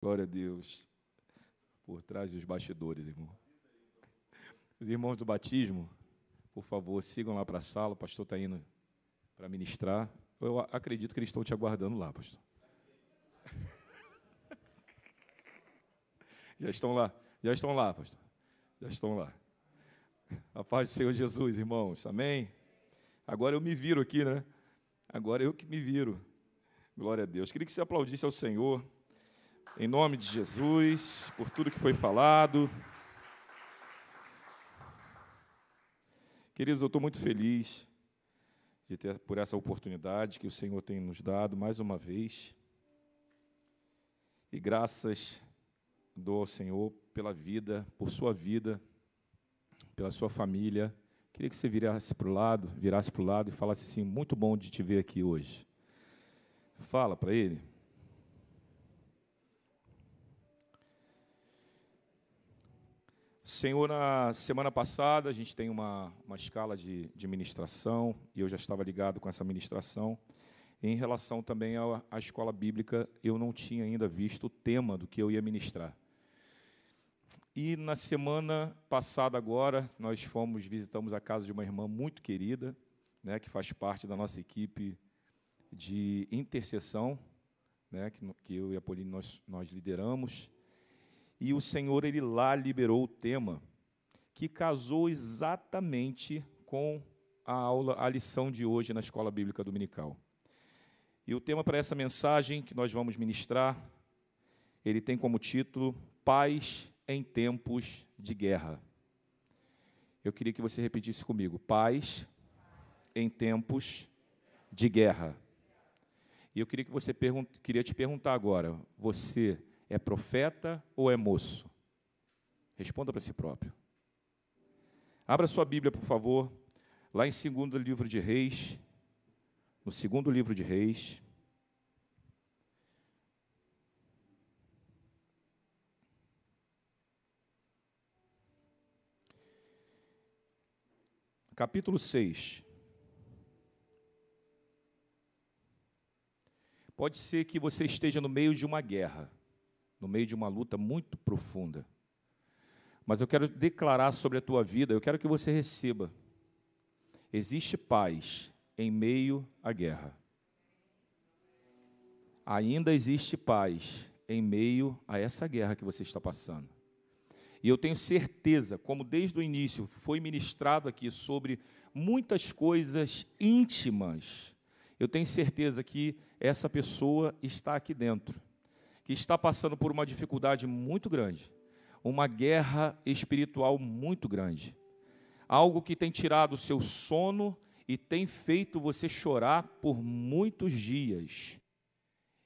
Glória a Deus. Por trás dos bastidores, irmão. Os irmãos do batismo, por favor, sigam lá para a sala. O pastor está indo para ministrar. Eu acredito que eles estão te aguardando lá, pastor. Já estão lá, já estão lá, pastor. Já estão lá. A paz do Senhor Jesus, irmãos. Amém? Agora eu me viro aqui, né? Agora eu que me viro. Glória a Deus. Queria que você aplaudisse ao Senhor. Em nome de Jesus, por tudo que foi falado. Queridos, eu estou muito feliz de ter por essa oportunidade que o Senhor tem nos dado mais uma vez. E graças dou ao Senhor pela vida, por sua vida, pela sua família. Queria que você virasse para o lado, virasse para o lado e falasse assim: muito bom de te ver aqui hoje. Fala para ele. Senhor, na semana passada a gente tem uma, uma escala de, de ministração, e eu já estava ligado com essa ministração. Em relação também à, à escola bíblica, eu não tinha ainda visto o tema do que eu ia ministrar. E na semana passada agora, nós fomos, visitamos a casa de uma irmã muito querida, né, que faz parte da nossa equipe de intercessão, né, que, que eu e a Pauline nós, nós lideramos e o Senhor ele lá liberou o tema que casou exatamente com a aula, a lição de hoje na escola bíblica dominical. E o tema para essa mensagem que nós vamos ministrar, ele tem como título Paz em tempos de guerra. Eu queria que você repetisse comigo: Paz em tempos de guerra. E eu queria que você queria te perguntar agora, você é profeta ou é moço? Responda para si próprio. Abra sua Bíblia, por favor, lá em segundo livro de Reis, no segundo livro de Reis. Capítulo 6. Pode ser que você esteja no meio de uma guerra no meio de uma luta muito profunda. Mas eu quero declarar sobre a tua vida, eu quero que você receba. Existe paz em meio à guerra. Ainda existe paz em meio a essa guerra que você está passando. E eu tenho certeza, como desde o início foi ministrado aqui sobre muitas coisas íntimas, eu tenho certeza que essa pessoa está aqui dentro que está passando por uma dificuldade muito grande, uma guerra espiritual muito grande, algo que tem tirado o seu sono e tem feito você chorar por muitos dias.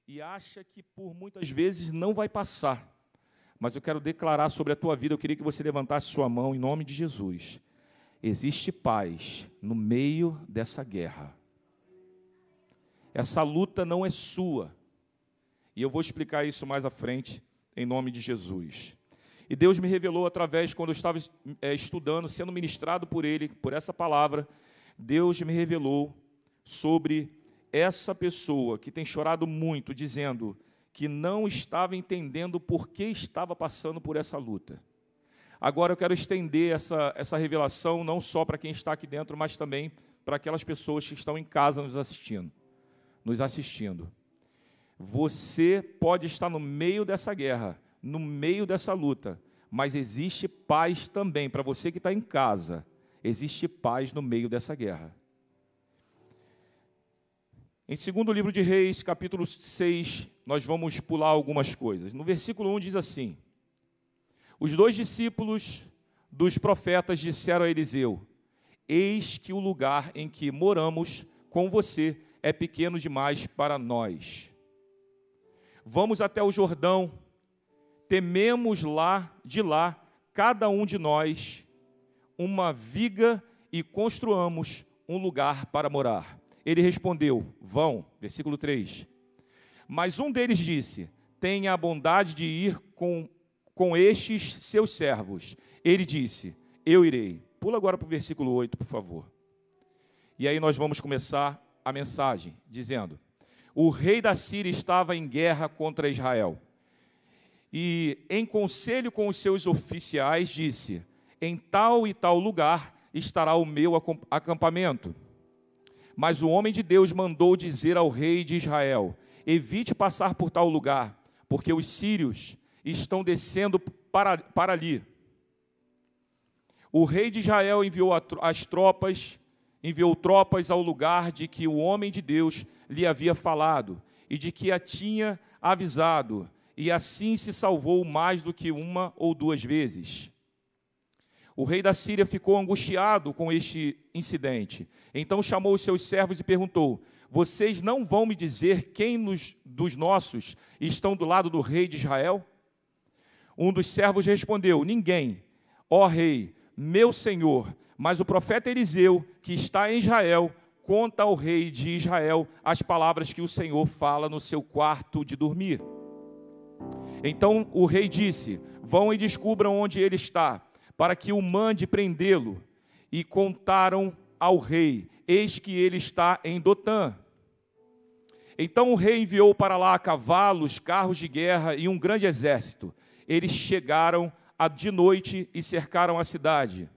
E acha que por muitas vezes não vai passar. Mas eu quero declarar sobre a tua vida, eu queria que você levantasse sua mão em nome de Jesus. Existe paz no meio dessa guerra. Essa luta não é sua e eu vou explicar isso mais à frente, em nome de Jesus. E Deus me revelou através, quando eu estava é, estudando, sendo ministrado por Ele, por essa palavra, Deus me revelou sobre essa pessoa que tem chorado muito, dizendo que não estava entendendo por que estava passando por essa luta. Agora eu quero estender essa, essa revelação não só para quem está aqui dentro, mas também para aquelas pessoas que estão em casa nos assistindo. Nos assistindo. Você pode estar no meio dessa guerra, no meio dessa luta, mas existe paz também para você que está em casa. Existe paz no meio dessa guerra. Em segundo livro de Reis, capítulo 6, nós vamos pular algumas coisas. No versículo 1 diz assim: Os dois discípulos dos profetas disseram a Eliseu: Eis que o lugar em que moramos com você é pequeno demais para nós vamos até o Jordão, tememos lá, de lá, cada um de nós, uma viga e construamos um lugar para morar. Ele respondeu: Vão, versículo 3. Mas um deles disse: Tenha a bondade de ir com, com estes seus servos. Ele disse: Eu irei. Pula agora para o versículo 8, por favor. E aí nós vamos começar a mensagem, dizendo: o rei da Síria estava em guerra contra Israel. e, em conselho com os seus oficiais, disse: Em tal e tal lugar estará o meu acampamento. Mas o homem de Deus mandou dizer ao rei de Israel: Evite passar por tal lugar, porque os sírios estão descendo para, para ali. O rei de Israel enviou as tropas, enviou tropas ao lugar de que o homem de Deus lhe havia falado e de que a tinha avisado, e assim se salvou mais do que uma ou duas vezes. O rei da Síria ficou angustiado com este incidente. Então chamou os seus servos e perguntou: Vocês não vão me dizer quem nos, dos nossos estão do lado do rei de Israel? Um dos servos respondeu: Ninguém, ó rei, meu senhor, mas o profeta Eliseu, que está em Israel, conta ao rei de Israel as palavras que o Senhor fala no seu quarto de dormir. Então o rei disse: Vão e descubram onde ele está para que o mande prendê-lo. E contaram ao rei: Eis que ele está em Dotã. Então o rei enviou para lá cavalos, carros de guerra e um grande exército. Eles chegaram de noite e cercaram a cidade.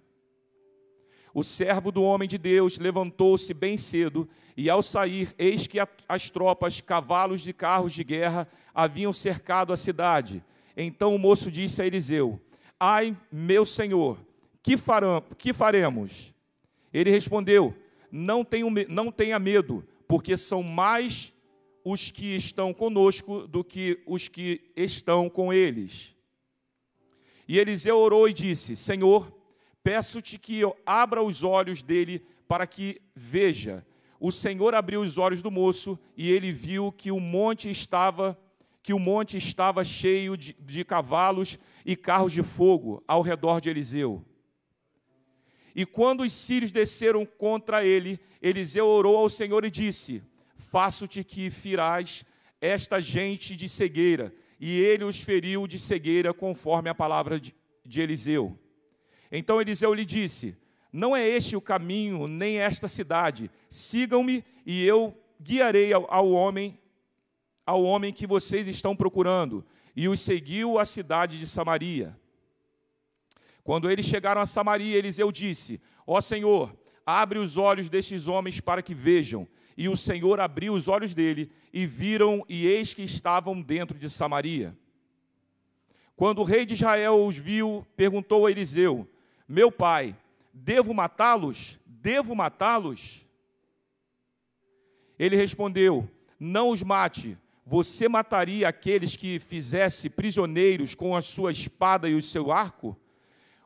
O servo do homem de Deus levantou-se bem cedo, e ao sair, eis que as tropas, cavalos e carros de guerra haviam cercado a cidade. Então o moço disse a Eliseu: Ai, meu senhor, que, farão, que faremos? Ele respondeu: não, tenho, não tenha medo, porque são mais os que estão conosco do que os que estão com eles. E Eliseu orou e disse: Senhor, peço-te que eu abra os olhos dele para que veja. O Senhor abriu os olhos do moço e ele viu que o monte estava que o monte estava cheio de, de cavalos e carros de fogo ao redor de Eliseu. E quando os sírios desceram contra ele, Eliseu orou ao Senhor e disse: Faço-te que firás esta gente de cegueira. E ele os feriu de cegueira, conforme a palavra de, de Eliseu. Então Eliseu lhe disse: Não é este o caminho, nem esta cidade. Sigam-me e eu guiarei ao, ao homem, ao homem que vocês estão procurando e os seguiu à cidade de Samaria. Quando eles chegaram a Samaria, Eliseu disse: Ó Senhor, abre os olhos destes homens para que vejam. E o Senhor abriu os olhos dele, e viram, e eis que estavam dentro de Samaria. Quando o rei de Israel os viu, perguntou a Eliseu: Meu pai, devo matá-los? Devo matá-los? Ele respondeu: Não os mate, você mataria aqueles que fizesse prisioneiros com a sua espada e o seu arco?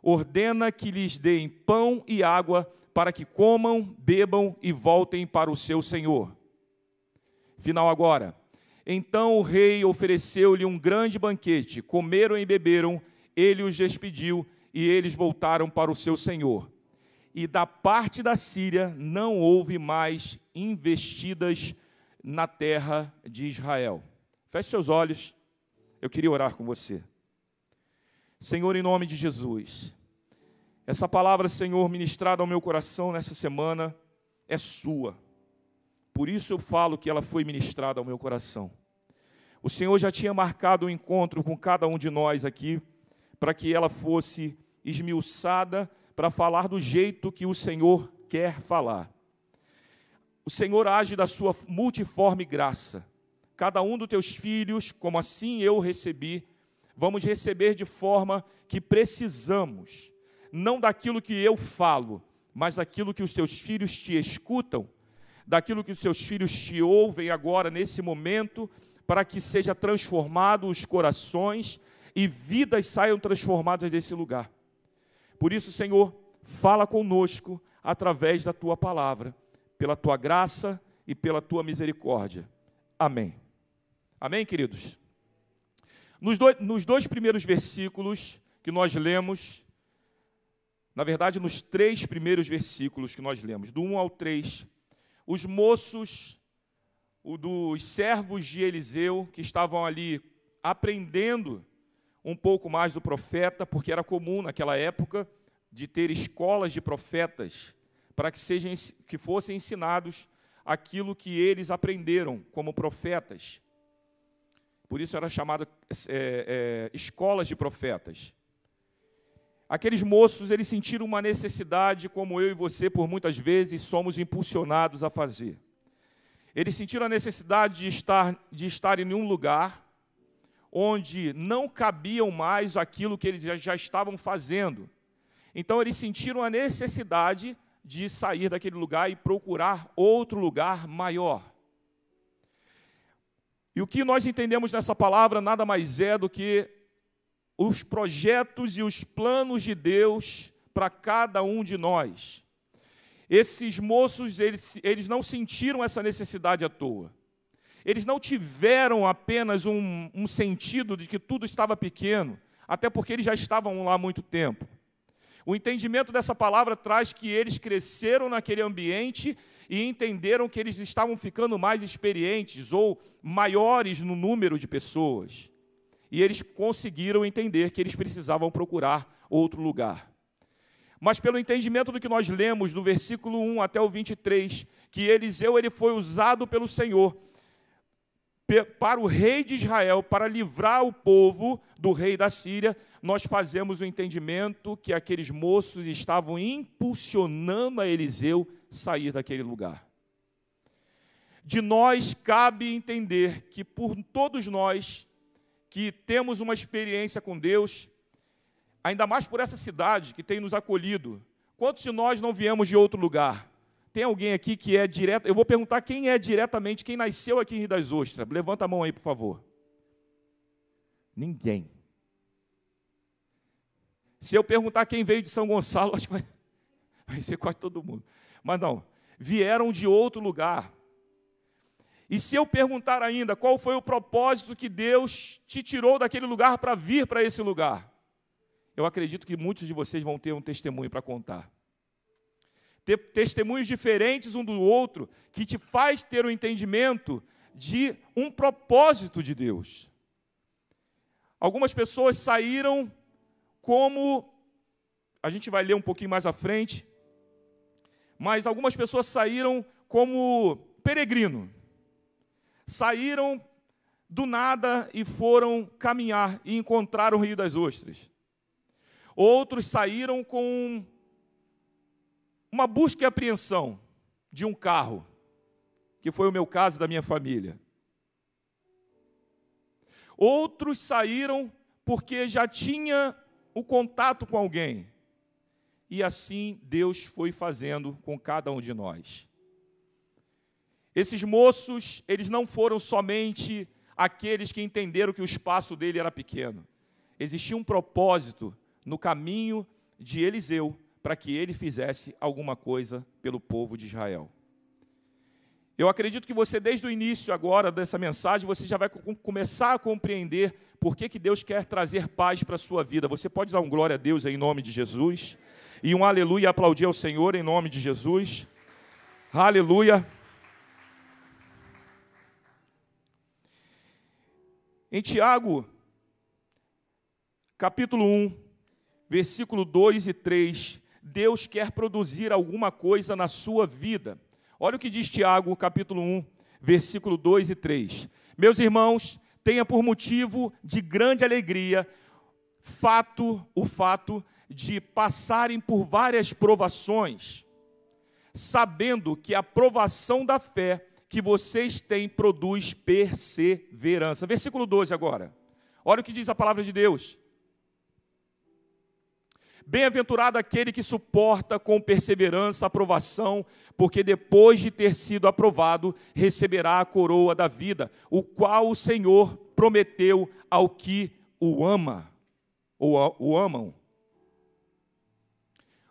Ordena que lhes deem pão e água para que comam, bebam e voltem para o seu senhor. Final agora. Então o rei ofereceu-lhe um grande banquete, comeram e beberam, ele os despediu e eles voltaram para o seu senhor. E da parte da Síria não houve mais investidas na terra de Israel. Feche seus olhos, eu queria orar com você. Senhor, em nome de Jesus, essa palavra, Senhor, ministrada ao meu coração nessa semana, é sua. Por isso eu falo que ela foi ministrada ao meu coração. O Senhor já tinha marcado um encontro com cada um de nós aqui, para que ela fosse esmiuçada para falar do jeito que o Senhor quer falar o Senhor age da sua multiforme graça. Cada um dos teus filhos, como assim eu recebi, vamos receber de forma que precisamos, não daquilo que eu falo, mas daquilo que os teus filhos te escutam, daquilo que os teus filhos te ouvem agora, nesse momento, para que seja transformado os corações e vidas saiam transformadas desse lugar. Por isso, Senhor, fala conosco através da tua palavra pela tua graça e pela tua misericórdia. Amém. Amém, queridos? Nos dois, nos dois primeiros versículos que nós lemos, na verdade, nos três primeiros versículos que nós lemos, do 1 ao 3, os moços, o dos servos de Eliseu, que estavam ali aprendendo um pouco mais do profeta, porque era comum naquela época de ter escolas de profetas para que, sejam, que fossem ensinados aquilo que eles aprenderam como profetas. por isso era chamado é, é, escolas de profetas. Aqueles moços, eles sentiram uma necessidade, como eu e você, por muitas vezes, somos impulsionados a fazer. Eles sentiram a necessidade de estar, de estar em um lugar onde não cabiam mais aquilo que eles já, estavam fazendo. Então, eles sentiram a necessidade de sair daquele lugar e procurar outro lugar maior. E o que nós entendemos nessa palavra nada mais é do que os projetos e os planos de Deus para cada um de nós. Esses moços, eles, eles não sentiram essa necessidade à toa. Eles não tiveram apenas um, um sentido de que tudo estava pequeno, até porque eles já estavam lá há muito tempo. O entendimento dessa palavra traz que eles cresceram naquele ambiente e entenderam que eles estavam ficando mais experientes ou maiores no número de pessoas e eles conseguiram entender que eles precisavam procurar outro lugar. Mas pelo entendimento do que nós lemos do versículo 1 até o 23, que Eliseu ele foi usado pelo Senhor para o rei de Israel, para livrar o povo do rei da Síria, nós fazemos o entendimento que aqueles moços estavam impulsionando a Eliseu sair daquele lugar. De nós cabe entender que por todos nós que temos uma experiência com Deus, ainda mais por essa cidade que tem nos acolhido. Quantos de nós não viemos de outro lugar? Tem alguém aqui que é direto? Eu vou perguntar quem é diretamente, quem nasceu aqui em Rio das Ostras. Levanta a mão aí, por favor. Ninguém. Se eu perguntar quem veio de São Gonçalo, acho que vai, vai ser quase todo mundo. Mas não, vieram de outro lugar. E se eu perguntar ainda qual foi o propósito que Deus te tirou daquele lugar para vir para esse lugar, eu acredito que muitos de vocês vão ter um testemunho para contar. Ter testemunhos diferentes um do outro, que te faz ter o um entendimento de um propósito de Deus. Algumas pessoas saíram como, a gente vai ler um pouquinho mais à frente, mas algumas pessoas saíram como peregrino saíram do nada e foram caminhar e encontraram o Rio das Ostras. Outros saíram com uma busca e apreensão de um carro, que foi o meu caso da minha família. Outros saíram porque já tinha o contato com alguém. E assim Deus foi fazendo com cada um de nós. Esses moços, eles não foram somente aqueles que entenderam que o espaço dele era pequeno. Existia um propósito no caminho de Eliseu para que ele fizesse alguma coisa pelo povo de Israel. Eu acredito que você, desde o início agora dessa mensagem, você já vai começar a compreender por que, que Deus quer trazer paz para a sua vida. Você pode dar um glória a Deus em nome de Jesus. E um aleluia aplaudir ao Senhor em nome de Jesus. Aleluia. Em Tiago, capítulo 1, versículo 2 e 3, Deus quer produzir alguma coisa na sua vida. Olha o que diz Tiago, capítulo 1, versículo 2 e 3. Meus irmãos, tenha por motivo de grande alegria fato, o fato de passarem por várias provações, sabendo que a provação da fé que vocês têm produz perseverança. Versículo 12 agora. Olha o que diz a palavra de Deus. Bem-aventurado aquele que suporta com perseverança a aprovação, porque depois de ter sido aprovado, receberá a coroa da vida, o qual o Senhor prometeu ao que o ama, ou o amam.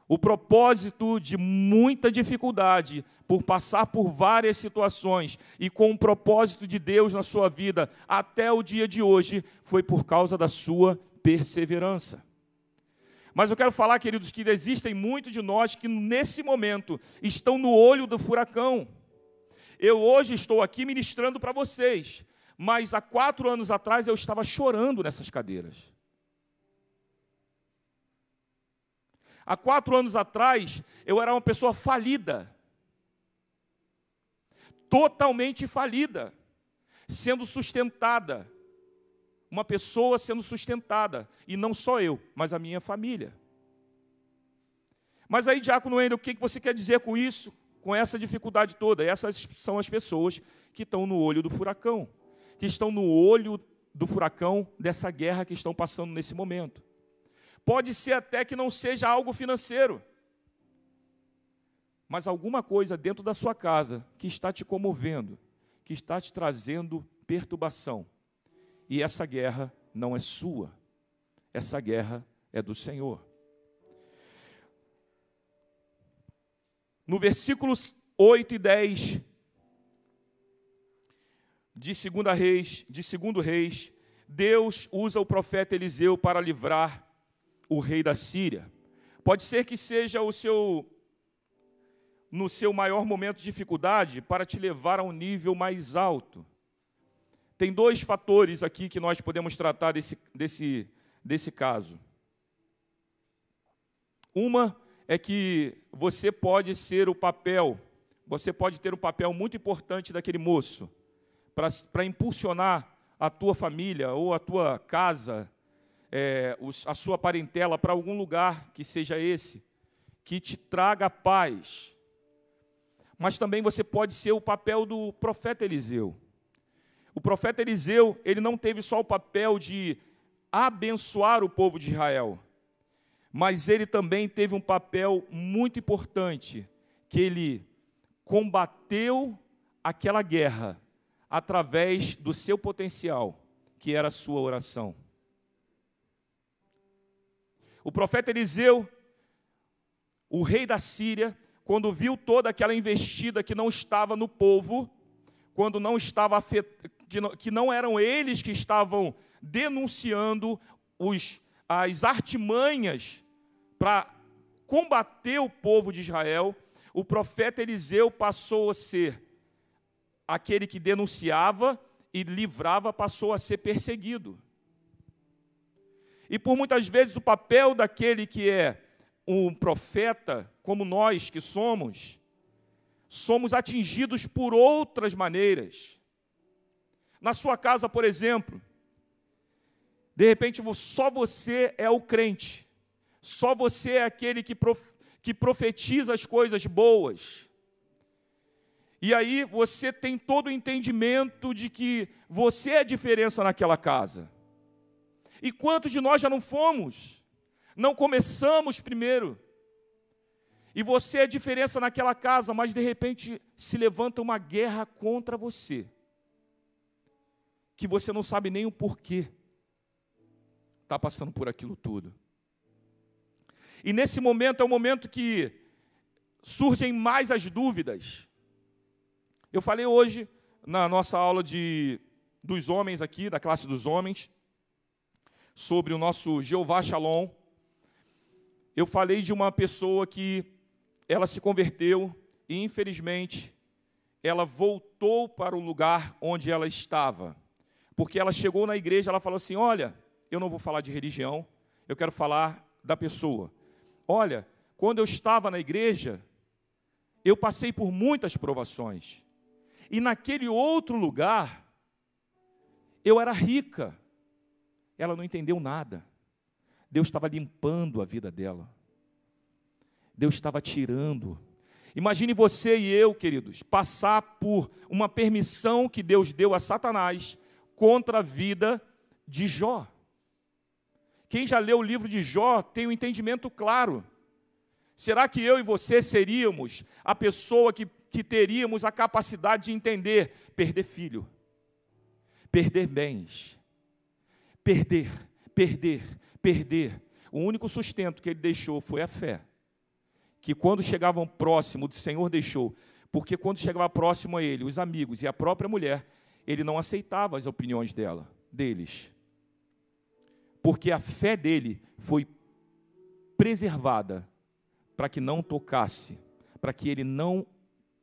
O propósito de muita dificuldade por passar por várias situações e com o propósito de Deus na sua vida até o dia de hoje, foi por causa da sua perseverança. Mas eu quero falar, queridos, que existem muitos de nós que nesse momento estão no olho do furacão. Eu hoje estou aqui ministrando para vocês, mas há quatro anos atrás eu estava chorando nessas cadeiras. Há quatro anos atrás eu era uma pessoa falida totalmente falida, sendo sustentada uma pessoa sendo sustentada, e não só eu, mas a minha família. Mas aí, Diácono Wendel, o que você quer dizer com isso, com essa dificuldade toda? Essas são as pessoas que estão no olho do furacão, que estão no olho do furacão dessa guerra que estão passando nesse momento. Pode ser até que não seja algo financeiro, mas alguma coisa dentro da sua casa que está te comovendo, que está te trazendo perturbação. E essa guerra não é sua, essa guerra é do Senhor. No versículos 8 e 10 de 2 Reis, de 2 Reis, Deus usa o profeta Eliseu para livrar o rei da Síria. Pode ser que seja o seu no seu maior momento de dificuldade para te levar a um nível mais alto. Tem dois fatores aqui que nós podemos tratar desse, desse, desse caso. Uma é que você pode ser o papel, você pode ter um papel muito importante daquele moço, para impulsionar a tua família ou a tua casa, é, os, a sua parentela para algum lugar que seja esse, que te traga paz. Mas também você pode ser o papel do profeta Eliseu. O profeta Eliseu, ele não teve só o papel de abençoar o povo de Israel, mas ele também teve um papel muito importante, que ele combateu aquela guerra através do seu potencial, que era a sua oração. O profeta Eliseu, o rei da Síria, quando viu toda aquela investida que não estava no povo, quando não estava afet que não, que não eram eles que estavam denunciando os, as artimanhas para combater o povo de Israel, o profeta Eliseu passou a ser aquele que denunciava e livrava, passou a ser perseguido. E por muitas vezes o papel daquele que é um profeta, como nós que somos, somos atingidos por outras maneiras. Na sua casa, por exemplo, de repente só você é o crente, só você é aquele que, prof, que profetiza as coisas boas. E aí você tem todo o entendimento de que você é a diferença naquela casa. E quantos de nós já não fomos? Não começamos primeiro. E você é a diferença naquela casa, mas de repente se levanta uma guerra contra você que você não sabe nem o porquê está passando por aquilo tudo. E nesse momento é o momento que surgem mais as dúvidas. Eu falei hoje na nossa aula de dos homens aqui, da classe dos homens, sobre o nosso Jeová Shalom. Eu falei de uma pessoa que ela se converteu e infelizmente ela voltou para o lugar onde ela estava porque ela chegou na igreja, ela falou assim: Olha, eu não vou falar de religião, eu quero falar da pessoa. Olha, quando eu estava na igreja, eu passei por muitas provações, e naquele outro lugar, eu era rica. Ela não entendeu nada. Deus estava limpando a vida dela. Deus estava tirando. Imagine você e eu, queridos, passar por uma permissão que Deus deu a Satanás contra a vida de Jó. Quem já leu o livro de Jó tem um entendimento claro. Será que eu e você seríamos a pessoa que, que teríamos a capacidade de entender perder filho, perder bens, perder, perder, perder? O único sustento que ele deixou foi a fé. Que quando chegavam próximo, o Senhor deixou, porque quando chegava próximo a ele, os amigos e a própria mulher, ele não aceitava as opiniões dela, deles. Porque a fé dele foi preservada para que não tocasse, para que ele não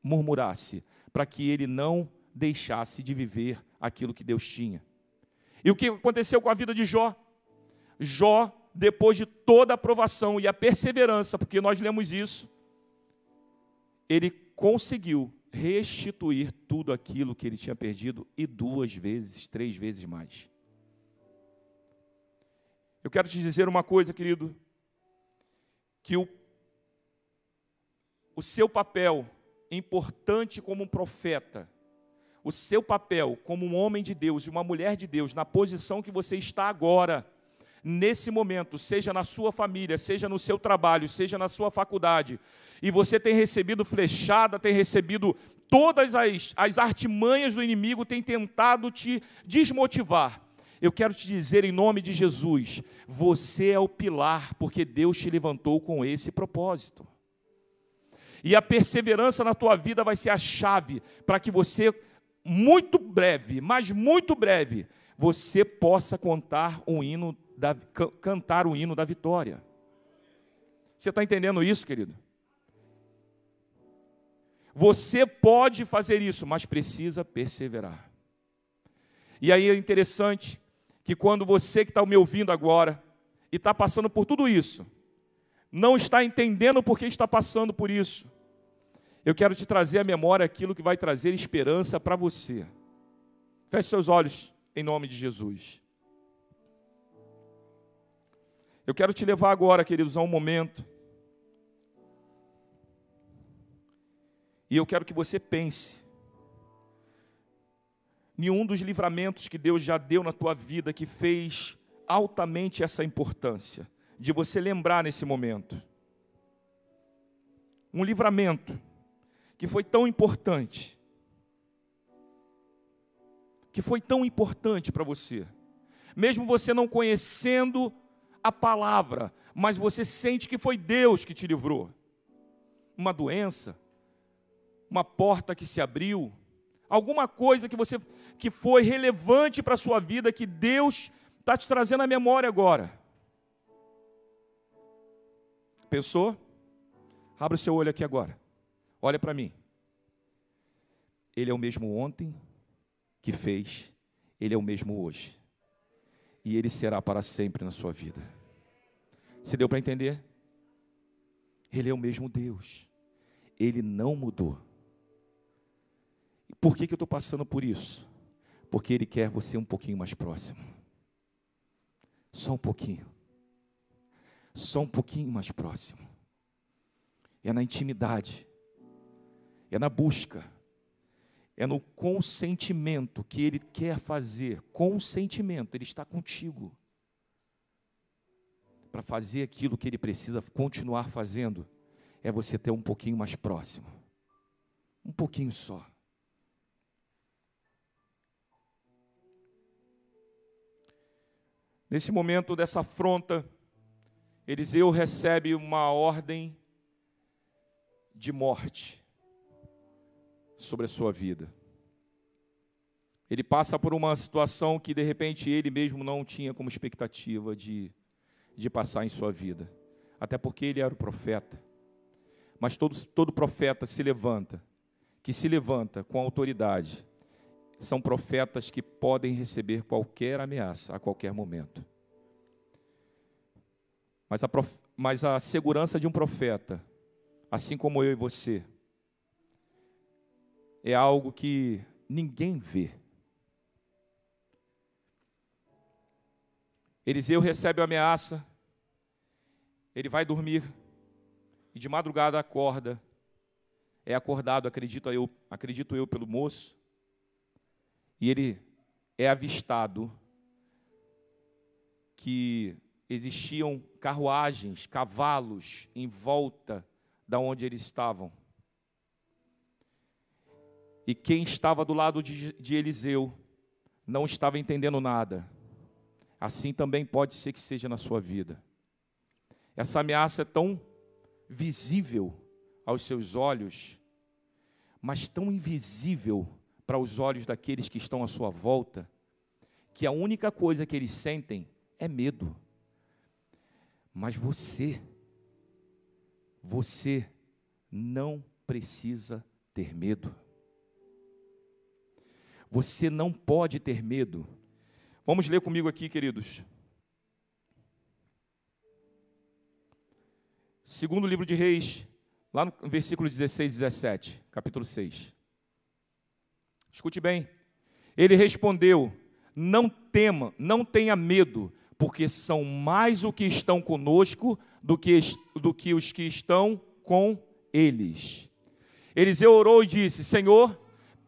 murmurasse, para que ele não deixasse de viver aquilo que Deus tinha. E o que aconteceu com a vida de Jó? Jó, depois de toda a provação e a perseverança, porque nós lemos isso, ele conseguiu restituir tudo aquilo que ele tinha perdido e duas vezes, três vezes mais. Eu quero te dizer uma coisa, querido, que o, o seu papel importante como um profeta, o seu papel como um homem de Deus e uma mulher de Deus, na posição que você está agora, nesse momento, seja na sua família, seja no seu trabalho, seja na sua faculdade, e você tem recebido flechada, tem recebido todas as, as artimanhas do inimigo, tem tentado te desmotivar. Eu quero te dizer em nome de Jesus: você é o pilar, porque Deus te levantou com esse propósito. E a perseverança na tua vida vai ser a chave para que você, muito breve, mas muito breve, você possa contar um hino da, cantar o hino da vitória. Você está entendendo isso, querido? Você pode fazer isso, mas precisa perseverar. E aí é interessante que quando você que está me ouvindo agora e está passando por tudo isso, não está entendendo por que está passando por isso, eu quero te trazer à memória aquilo que vai trazer esperança para você. Feche seus olhos em nome de Jesus. Eu quero te levar agora, queridos, a um momento. E eu quero que você pense nenhum dos livramentos que Deus já deu na tua vida que fez altamente essa importância de você lembrar nesse momento. Um livramento que foi tão importante, que foi tão importante para você, mesmo você não conhecendo a palavra, mas você sente que foi Deus que te livrou. Uma doença, uma porta que se abriu, alguma coisa que você que foi relevante para a sua vida, que Deus está te trazendo à memória agora. Pensou? Abra o seu olho aqui agora. Olha para mim. Ele é o mesmo ontem que fez, ele é o mesmo hoje. E ele será para sempre na sua vida. Se deu para entender? Ele é o mesmo Deus. Ele não mudou. Por que, que eu estou passando por isso? Porque Ele quer você um pouquinho mais próximo. Só um pouquinho. Só um pouquinho mais próximo. É na intimidade. É na busca. É no consentimento que Ele quer fazer. Consentimento. Ele está contigo. Para fazer aquilo que Ele precisa continuar fazendo. É você ter um pouquinho mais próximo. Um pouquinho só. Nesse momento dessa afronta, Eliseu recebe uma ordem de morte sobre a sua vida. Ele passa por uma situação que de repente ele mesmo não tinha como expectativa de, de passar em sua vida. Até porque ele era o profeta. Mas todo, todo profeta se levanta, que se levanta com autoridade, são profetas que podem receber qualquer ameaça a qualquer momento. Mas a, prof... Mas a segurança de um profeta, assim como eu e você, é algo que ninguém vê. Eliseu recebe a ameaça, ele vai dormir, e de madrugada acorda, é acordado, acredito eu, acredito eu pelo moço, e ele é avistado que existiam carruagens, cavalos em volta da onde eles estavam. E quem estava do lado de, de Eliseu não estava entendendo nada. Assim também pode ser que seja na sua vida. Essa ameaça é tão visível aos seus olhos, mas tão invisível para os olhos daqueles que estão à sua volta, que a única coisa que eles sentem é medo. Mas você, você não precisa ter medo. Você não pode ter medo. Vamos ler comigo aqui, queridos. Segundo livro de Reis, lá no versículo 16 e 17, capítulo 6. Escute bem. Ele respondeu: Não tema, não tenha medo, porque são mais o que estão conosco do que, do que os que estão com eles. Eliseu orou e disse: Senhor,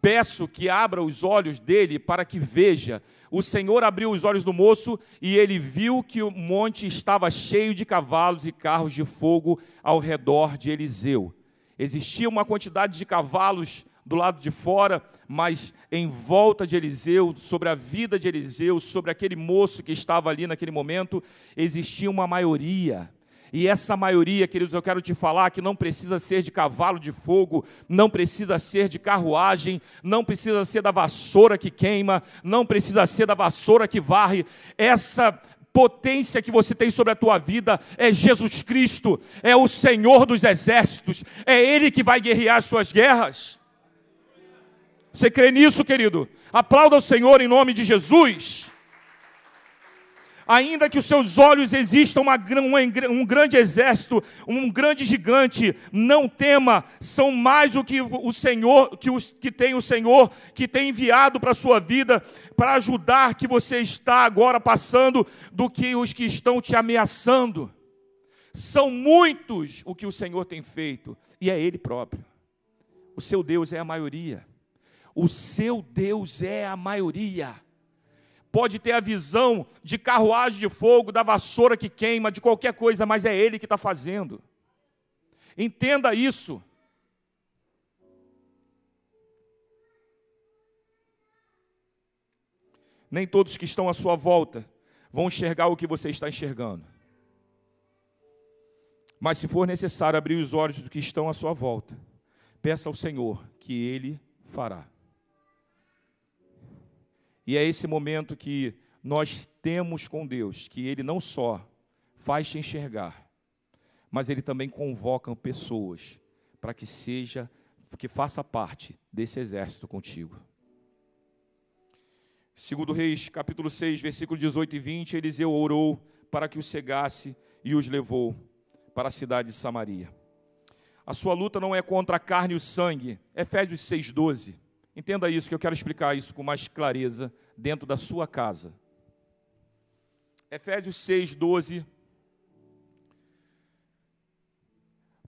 peço que abra os olhos dele para que veja. O Senhor abriu os olhos do moço e ele viu que o monte estava cheio de cavalos e carros de fogo ao redor de Eliseu. Existia uma quantidade de cavalos do lado de fora, mas em volta de Eliseu, sobre a vida de Eliseu, sobre aquele moço que estava ali naquele momento, existia uma maioria. E essa maioria, queridos, eu quero te falar que não precisa ser de cavalo de fogo, não precisa ser de carruagem, não precisa ser da vassoura que queima, não precisa ser da vassoura que varre. Essa potência que você tem sobre a tua vida é Jesus Cristo, é o Senhor dos exércitos, é Ele que vai guerrear as suas guerras. Você crê nisso, querido? Aplauda o Senhor em nome de Jesus. Ainda que os seus olhos existam uma, um grande exército, um grande gigante, não tema, são mais o que o Senhor, que, os, que tem o Senhor, que tem enviado para a sua vida, para ajudar que você está agora passando, do que os que estão te ameaçando. São muitos o que o Senhor tem feito, e é Ele próprio. O seu Deus é a maioria. O seu Deus é a maioria. Pode ter a visão de carruagem de fogo, da vassoura que queima, de qualquer coisa, mas é Ele que está fazendo. Entenda isso. Nem todos que estão à sua volta vão enxergar o que você está enxergando. Mas se for necessário abrir os olhos do que estão à sua volta, peça ao Senhor que Ele fará. E é esse momento que nós temos com Deus, que Ele não só faz te enxergar, mas Ele também convoca pessoas para que seja, que faça parte desse exército contigo. Segundo Reis, capítulo 6, versículo 18 e 20, Eliseu orou para que os cegasse e os levou para a cidade de Samaria. A sua luta não é contra a carne e o sangue. Efésios 6, 12 Entenda isso, que eu quero explicar isso com mais clareza dentro da sua casa. Efésios 6, 12.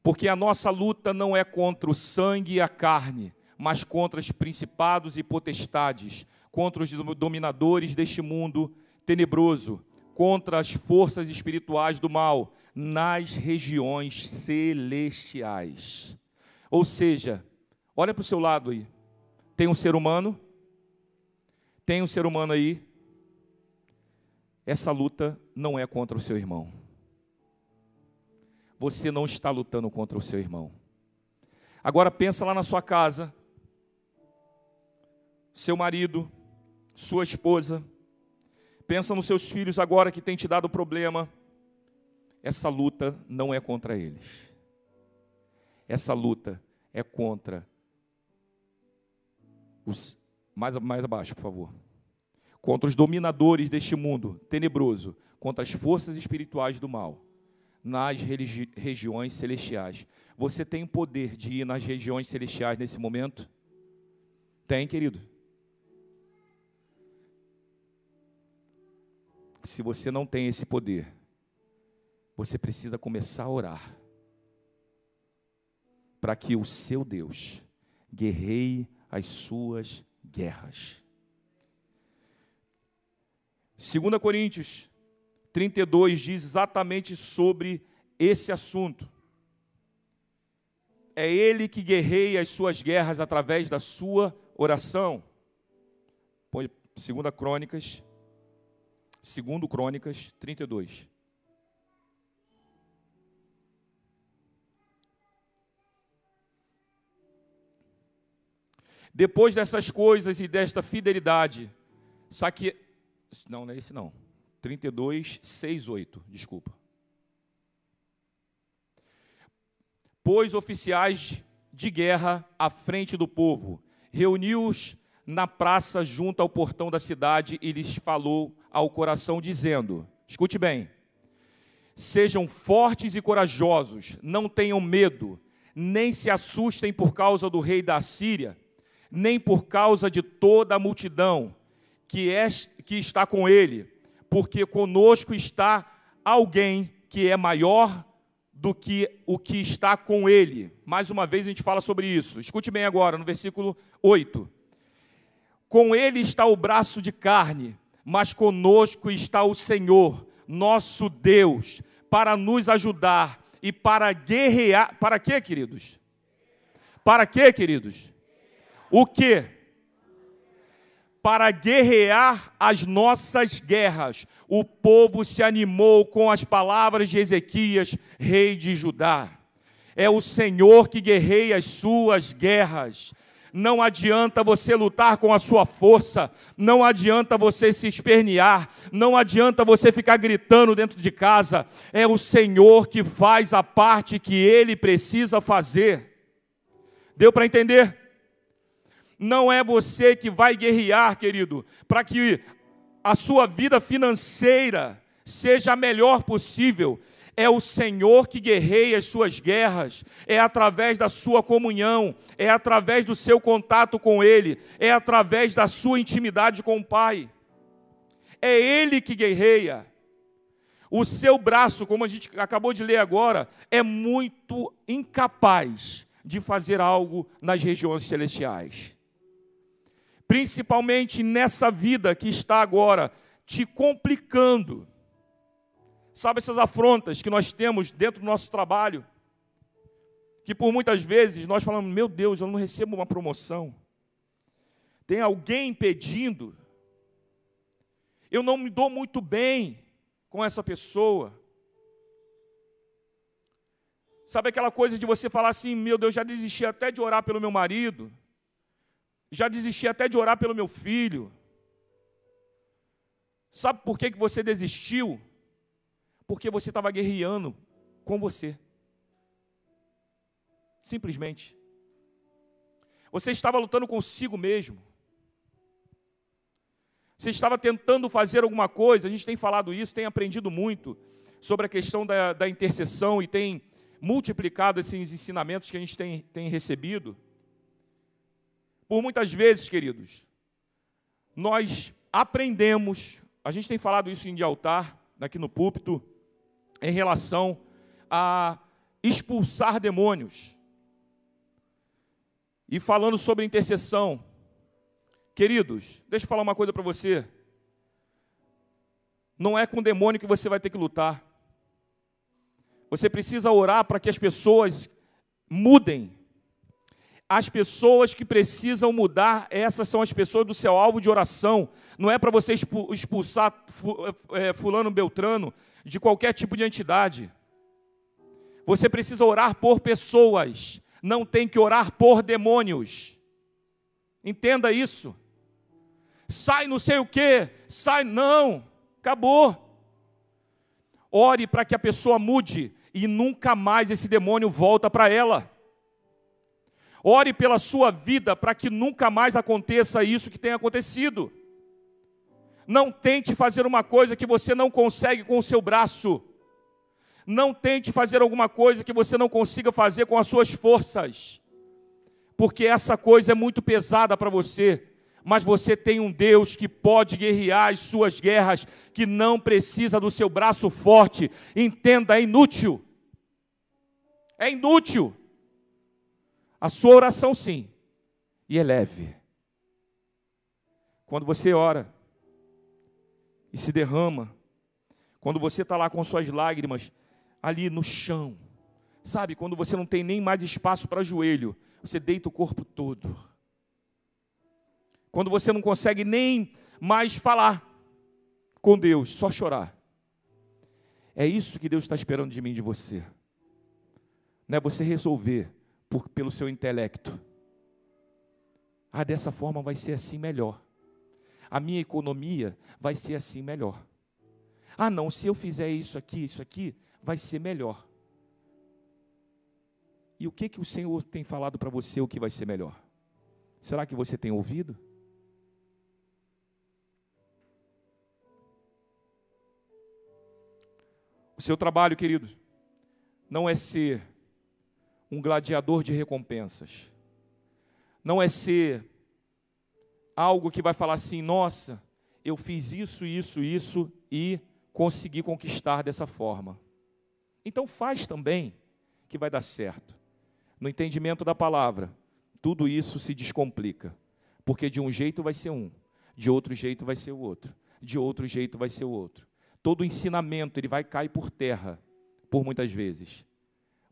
Porque a nossa luta não é contra o sangue e a carne, mas contra os principados e potestades, contra os dominadores deste mundo tenebroso, contra as forças espirituais do mal nas regiões celestiais. Ou seja, olha para o seu lado aí. Tem um ser humano, tem um ser humano aí. Essa luta não é contra o seu irmão. Você não está lutando contra o seu irmão. Agora pensa lá na sua casa, seu marido, sua esposa, pensa nos seus filhos agora que tem te dado problema. Essa luta não é contra eles. Essa luta é contra os, mais, mais abaixo, por favor. Contra os dominadores deste mundo tenebroso, contra as forças espirituais do mal, nas regiões celestiais. Você tem o poder de ir nas regiões celestiais nesse momento? Tem, querido. Se você não tem esse poder, você precisa começar a orar para que o seu Deus guerreie as suas guerras. 2 Coríntios 32 diz exatamente sobre esse assunto. É ele que guerreia as suas guerras através da sua oração. 2 Crônicas, 2 Crônicas 32. Depois dessas coisas e desta fidelidade, saque. Não, não é esse não. 32, 6, 8, desculpa. Pôs oficiais de guerra à frente do povo, reuniu-os na praça junto ao portão da cidade e lhes falou ao coração, dizendo: Escute bem, sejam fortes e corajosos, não tenham medo, nem se assustem por causa do rei da Síria nem por causa de toda a multidão que, é, que está com ele, porque conosco está alguém que é maior do que o que está com ele. Mais uma vez a gente fala sobre isso. Escute bem agora, no versículo 8. Com ele está o braço de carne, mas conosco está o Senhor, nosso Deus, para nos ajudar e para guerrear. Para quê, queridos? Para quê, queridos? O quê? Para guerrear as nossas guerras o povo se animou com as palavras de Ezequias, rei de Judá. É o Senhor que guerreia as suas guerras. Não adianta você lutar com a sua força, não adianta você se espernear, não adianta você ficar gritando dentro de casa. É o Senhor que faz a parte que ele precisa fazer. Deu para entender? Não é você que vai guerrear, querido, para que a sua vida financeira seja a melhor possível. É o Senhor que guerreia as suas guerras, é através da sua comunhão, é através do seu contato com Ele, é através da sua intimidade com o Pai. É Ele que guerreia. O seu braço, como a gente acabou de ler agora, é muito incapaz de fazer algo nas regiões celestiais principalmente nessa vida que está agora te complicando. Sabe essas afrontas que nós temos dentro do nosso trabalho? Que por muitas vezes nós falamos, meu Deus, eu não recebo uma promoção. Tem alguém impedindo. Eu não me dou muito bem com essa pessoa. Sabe aquela coisa de você falar assim, meu Deus, já desisti até de orar pelo meu marido já desisti até de orar pelo meu filho. Sabe por que, que você desistiu? Porque você estava guerreando com você. Simplesmente. Você estava lutando consigo mesmo. Você estava tentando fazer alguma coisa, a gente tem falado isso, tem aprendido muito sobre a questão da, da intercessão e tem multiplicado esses ensinamentos que a gente tem, tem recebido. Por muitas vezes, queridos, nós aprendemos, a gente tem falado isso em de altar, aqui no púlpito, em relação a expulsar demônios. E falando sobre intercessão, queridos, deixa eu falar uma coisa para você. Não é com o demônio que você vai ter que lutar. Você precisa orar para que as pessoas mudem as pessoas que precisam mudar, essas são as pessoas do seu alvo de oração. Não é para você expulsar é, Fulano Beltrano de qualquer tipo de entidade. Você precisa orar por pessoas, não tem que orar por demônios. Entenda isso. Sai não sei o que, sai, não, acabou. Ore para que a pessoa mude e nunca mais esse demônio volta para ela. Ore pela sua vida para que nunca mais aconteça isso que tem acontecido. Não tente fazer uma coisa que você não consegue com o seu braço. Não tente fazer alguma coisa que você não consiga fazer com as suas forças. Porque essa coisa é muito pesada para você. Mas você tem um Deus que pode guerrear as suas guerras, que não precisa do seu braço forte. Entenda, é inútil. É inútil. A sua oração, sim, e. É quando você ora e se derrama, quando você está lá com suas lágrimas ali no chão, sabe, quando você não tem nem mais espaço para joelho, você deita o corpo todo. Quando você não consegue nem mais falar com Deus, só chorar. É isso que Deus está esperando de mim de você. Não é você resolver por, pelo seu intelecto. Ah, dessa forma vai ser assim melhor. A minha economia vai ser assim melhor. Ah, não, se eu fizer isso aqui, isso aqui, vai ser melhor. E o que que o Senhor tem falado para você o que vai ser melhor? Será que você tem ouvido? O seu trabalho, querido, não é ser um gladiador de recompensas. Não é ser algo que vai falar assim, nossa, eu fiz isso, isso, isso e conseguir conquistar dessa forma. Então faz também que vai dar certo. No entendimento da palavra, tudo isso se descomplica, porque de um jeito vai ser um, de outro jeito vai ser o outro, de outro jeito vai ser o outro. Todo ensinamento ele vai cair por terra, por muitas vezes,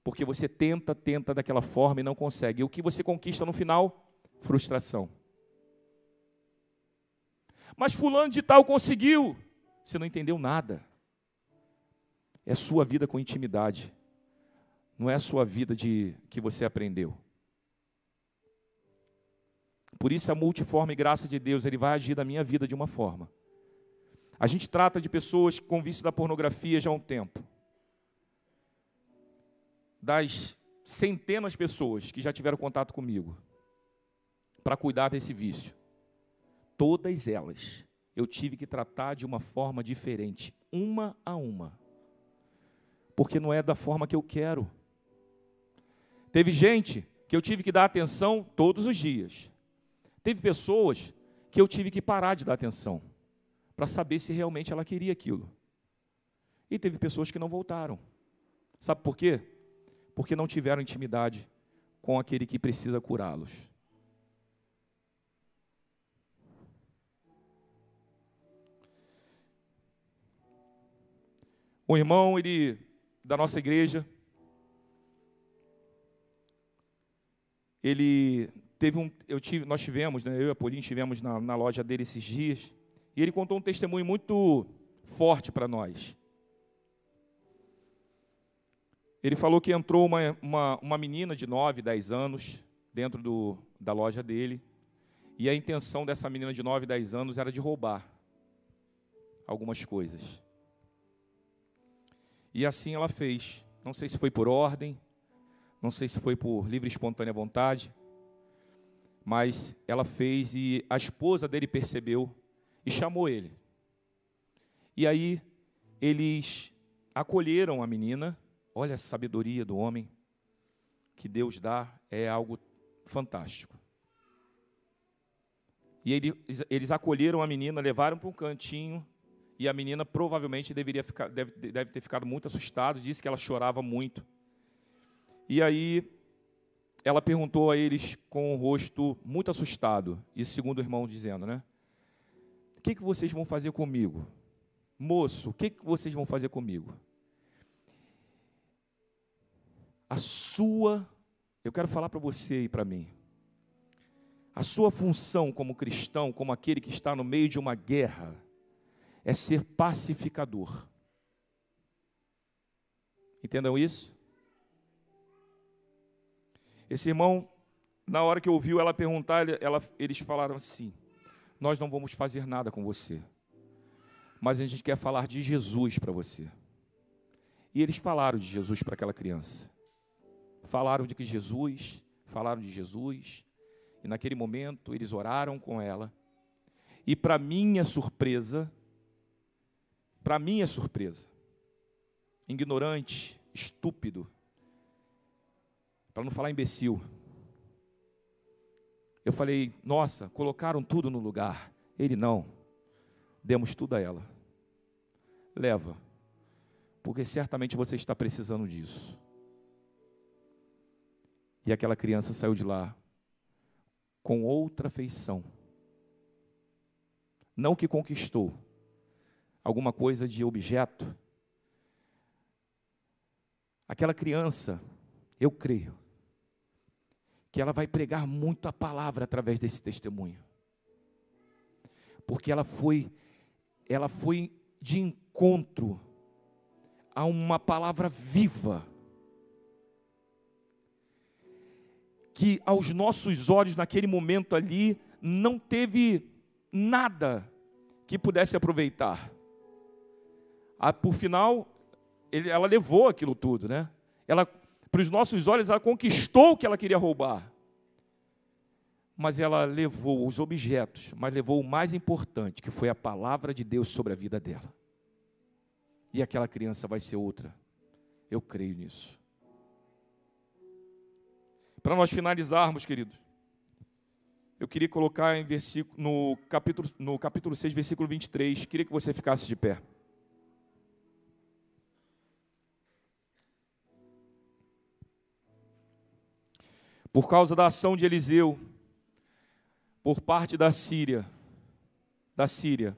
porque você tenta, tenta daquela forma e não consegue. E o que você conquista no final? Frustração. Mas fulano de tal conseguiu. Você não entendeu nada. É sua vida com intimidade. Não é a sua vida de que você aprendeu. Por isso a multiforme graça de Deus, ele vai agir na minha vida de uma forma. A gente trata de pessoas com vício da pornografia já há um tempo. Das centenas de pessoas que já tiveram contato comigo para cuidar desse vício todas elas eu tive que tratar de uma forma diferente, uma a uma. Porque não é da forma que eu quero. Teve gente que eu tive que dar atenção todos os dias. Teve pessoas que eu tive que parar de dar atenção para saber se realmente ela queria aquilo. E teve pessoas que não voltaram. Sabe por quê? Porque não tiveram intimidade com aquele que precisa curá-los. Um irmão, ele da nossa igreja, ele teve um, eu tive, nós tivemos, né, eu e a Pauline tivemos na, na loja dele esses dias, e ele contou um testemunho muito forte para nós. Ele falou que entrou uma, uma, uma menina de 9, 10 anos dentro do, da loja dele, e a intenção dessa menina de 9, 10 anos era de roubar algumas coisas. E assim ela fez. Não sei se foi por ordem, não sei se foi por livre e espontânea vontade, mas ela fez e a esposa dele percebeu e chamou ele. E aí eles acolheram a menina. Olha a sabedoria do homem que Deus dá, é algo fantástico. E eles, eles acolheram a menina, levaram para um cantinho e a menina provavelmente deveria ficar, deve, deve ter ficado muito assustada, disse que ela chorava muito. E aí ela perguntou a eles com o rosto muito assustado, isso segundo o irmão dizendo, né? O que, que vocês vão fazer comigo? Moço, o que, que vocês vão fazer comigo? A sua, eu quero falar para você e para mim, a sua função como cristão, como aquele que está no meio de uma guerra, é ser pacificador. Entendam isso? Esse irmão, na hora que ouviu ela perguntar, ela, eles falaram assim: Nós não vamos fazer nada com você, mas a gente quer falar de Jesus para você. E eles falaram de Jesus para aquela criança. Falaram de que Jesus, falaram de Jesus, e naquele momento eles oraram com ela. E para minha surpresa, para minha surpresa, ignorante, estúpido, para não falar imbecil. Eu falei, nossa, colocaram tudo no lugar. Ele não, demos tudo a ela. Leva, porque certamente você está precisando disso. E aquela criança saiu de lá com outra feição. Não que conquistou, alguma coisa de objeto. Aquela criança, eu creio, que ela vai pregar muito a palavra através desse testemunho. Porque ela foi ela foi de encontro a uma palavra viva que aos nossos olhos naquele momento ali não teve nada que pudesse aproveitar a, por final, ele, ela levou aquilo tudo, né? Ela, para os nossos olhos, ela conquistou o que ela queria roubar. Mas ela levou os objetos, mas levou o mais importante, que foi a palavra de Deus sobre a vida dela. E aquela criança vai ser outra. Eu creio nisso. Para nós finalizarmos, queridos, eu queria colocar em versículo, no, capítulo, no capítulo 6, versículo 23, queria que você ficasse de pé. Por causa da ação de Eliseu por parte da Síria, da Síria,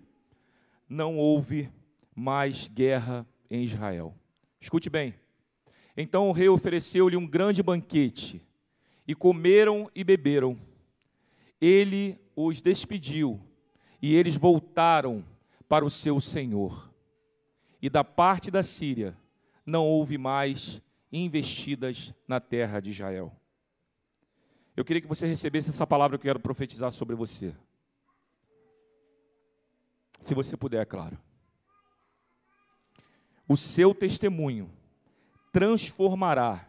não houve mais guerra em Israel. Escute bem. Então o rei ofereceu-lhe um grande banquete e comeram e beberam. Ele os despediu, e eles voltaram para o seu senhor. E da parte da Síria não houve mais investidas na terra de Israel. Eu queria que você recebesse essa palavra que eu quero profetizar sobre você. Se você puder, é claro. O seu testemunho transformará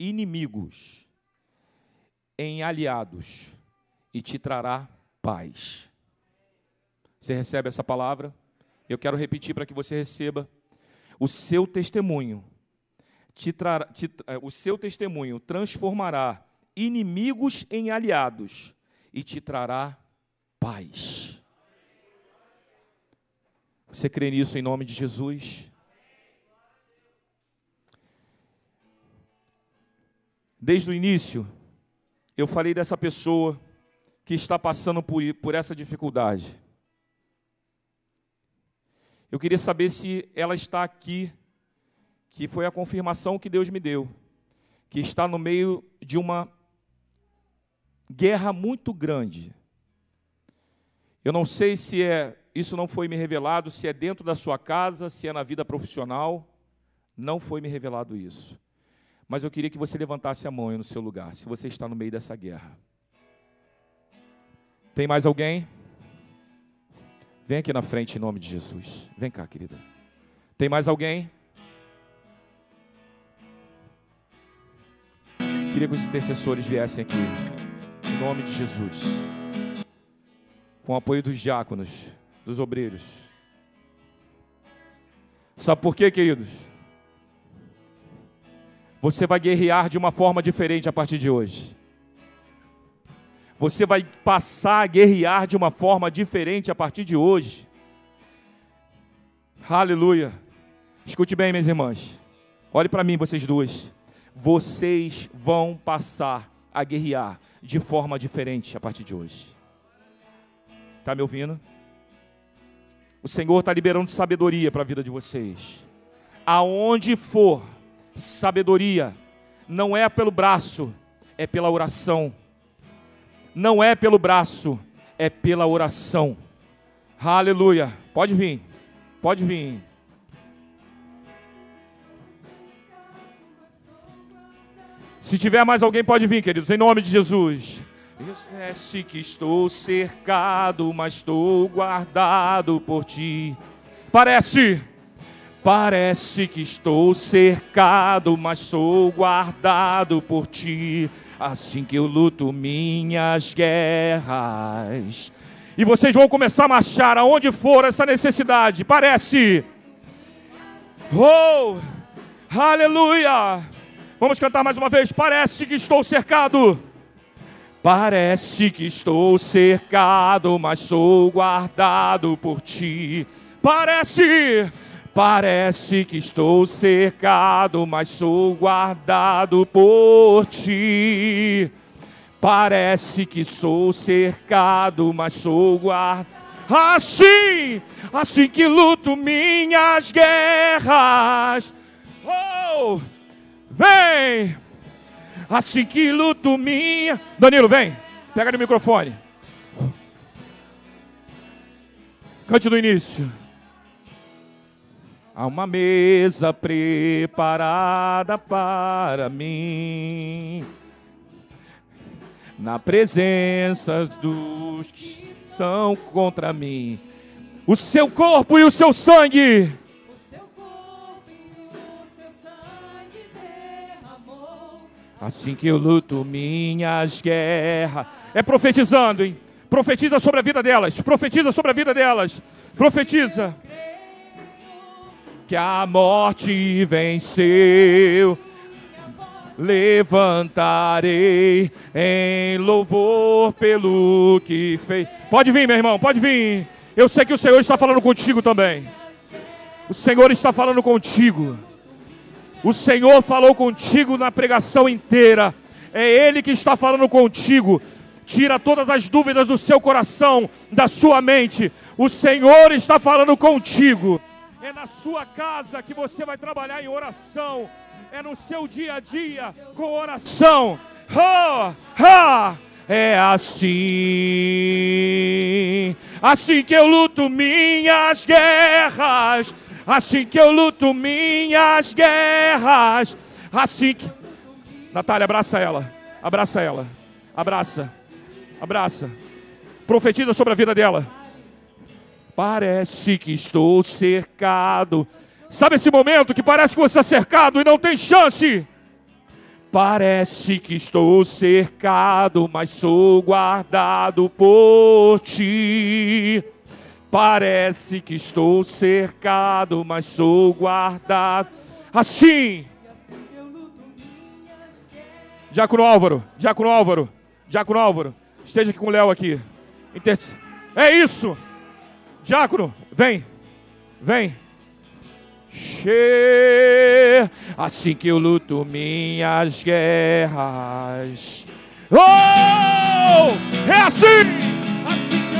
inimigos em aliados e te trará paz. Você recebe essa palavra? Eu quero repetir para que você receba. O seu testemunho te trará, te, é, o seu testemunho transformará inimigos em aliados e te trará paz. Você crê nisso em nome de Jesus? Desde o início, eu falei dessa pessoa que está passando por, por essa dificuldade. Eu queria saber se ela está aqui, que foi a confirmação que Deus me deu, que está no meio de uma guerra muito grande. Eu não sei se é, isso não foi me revelado, se é dentro da sua casa, se é na vida profissional, não foi me revelado isso. Mas eu queria que você levantasse a mão aí no seu lugar, se você está no meio dessa guerra. Tem mais alguém? Vem aqui na frente em nome de Jesus. Vem cá, querida. Tem mais alguém? Queria que os intercessores viessem aqui, em nome de Jesus, com o apoio dos diáconos, dos obreiros. Sabe por quê, queridos? Você vai guerrear de uma forma diferente a partir de hoje. Você vai passar a guerrear de uma forma diferente a partir de hoje. Aleluia. Escute bem, minhas irmãs. Olhe para mim, vocês duas. Vocês vão passar a guerrear de forma diferente a partir de hoje. Está me ouvindo? O Senhor está liberando sabedoria para a vida de vocês. Aonde for, sabedoria não é pelo braço, é pela oração não é pelo braço, é pela oração. Aleluia. Pode vir, pode vir. Se tiver mais alguém, pode vir, queridos, em nome de Jesus. Parece que estou cercado, mas estou guardado por ti. Parece, parece que estou cercado, mas sou guardado por ti assim que eu luto minhas guerras. E vocês vão começar a marchar aonde for essa necessidade, parece. Oh, aleluia! Vamos cantar mais uma vez. Parece que estou cercado. Parece que estou cercado, mas sou guardado por ti. Parece Parece que estou cercado, mas sou guardado por ti. Parece que sou cercado, mas sou guardado. Assim, assim que luto minhas guerras. Oh, vem! Assim que luto minha. Danilo, vem. Pega no microfone. Cante no início. Há uma mesa preparada para mim, na presença dos que são contra mim. O seu corpo e o seu sangue. Assim que eu luto minhas guerras. É profetizando, hein? Profetiza sobre a vida delas. Profetiza sobre a vida delas. Profetiza que a morte venceu. Levantarei em louvor pelo que fez. Pode vir, meu irmão, pode vir. Eu sei que o Senhor está falando contigo também. O Senhor está falando contigo. O Senhor falou contigo na pregação inteira. É Ele que está falando contigo. Tira todas as dúvidas do seu coração, da sua mente. O Senhor está falando contigo. É na sua casa que você vai trabalhar em oração. É no seu dia a dia com oração. Oh, oh. É assim, assim que eu luto minhas guerras, assim que eu luto minhas guerras, assim que. Natália, abraça ela, abraça ela, abraça, abraça, profetiza sobre a vida dela. Parece que estou cercado. Sabe esse momento que parece que você está cercado e não tem chance? Parece que estou cercado, mas sou guardado por ti. Parece que estou cercado, mas sou guardado. Assim. Diácono Álvaro, Diácono Álvaro, Diácono Álvaro, esteja aqui com o Léo aqui. É isso. Diácono, vem, vem. Assim que eu luto minhas guerras. Oh, é assim, assim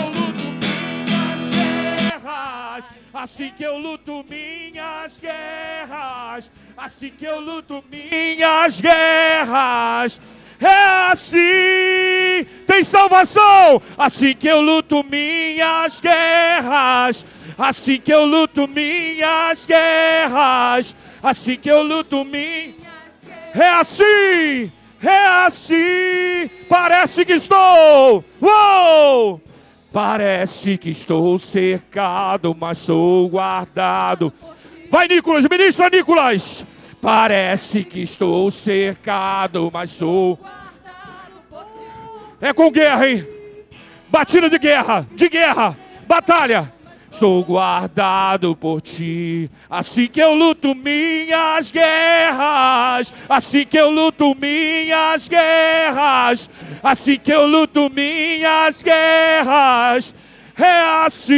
que eu luto minhas guerras. Assim que eu luto minhas guerras. Guerras. É assim, tem salvação. Assim que eu luto minhas guerras assim que eu luto minhas guerras, assim que eu luto minhas é assim, é assim, parece que estou, uou! Parece que estou cercado, mas sou guardado. Vai, Nicolas, ministra Nicolas. Parece que estou cercado, mas sou. É com guerra, hein? Batida de guerra, de guerra, batalha. Sou guardado por ti, assim que eu luto minhas guerras, assim que eu luto minhas guerras, assim que eu luto minhas guerras, é assim,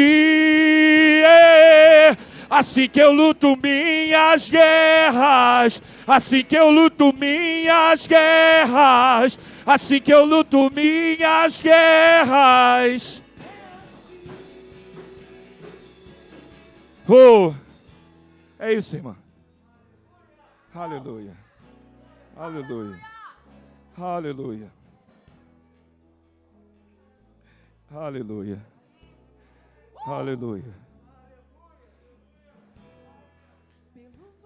é, assim que eu luto minhas guerras, assim que eu luto minhas guerras, assim que eu luto minhas guerras. Oh, é isso, irmã. Aleluia. Aleluia. Aleluia. Aleluia. Aleluia.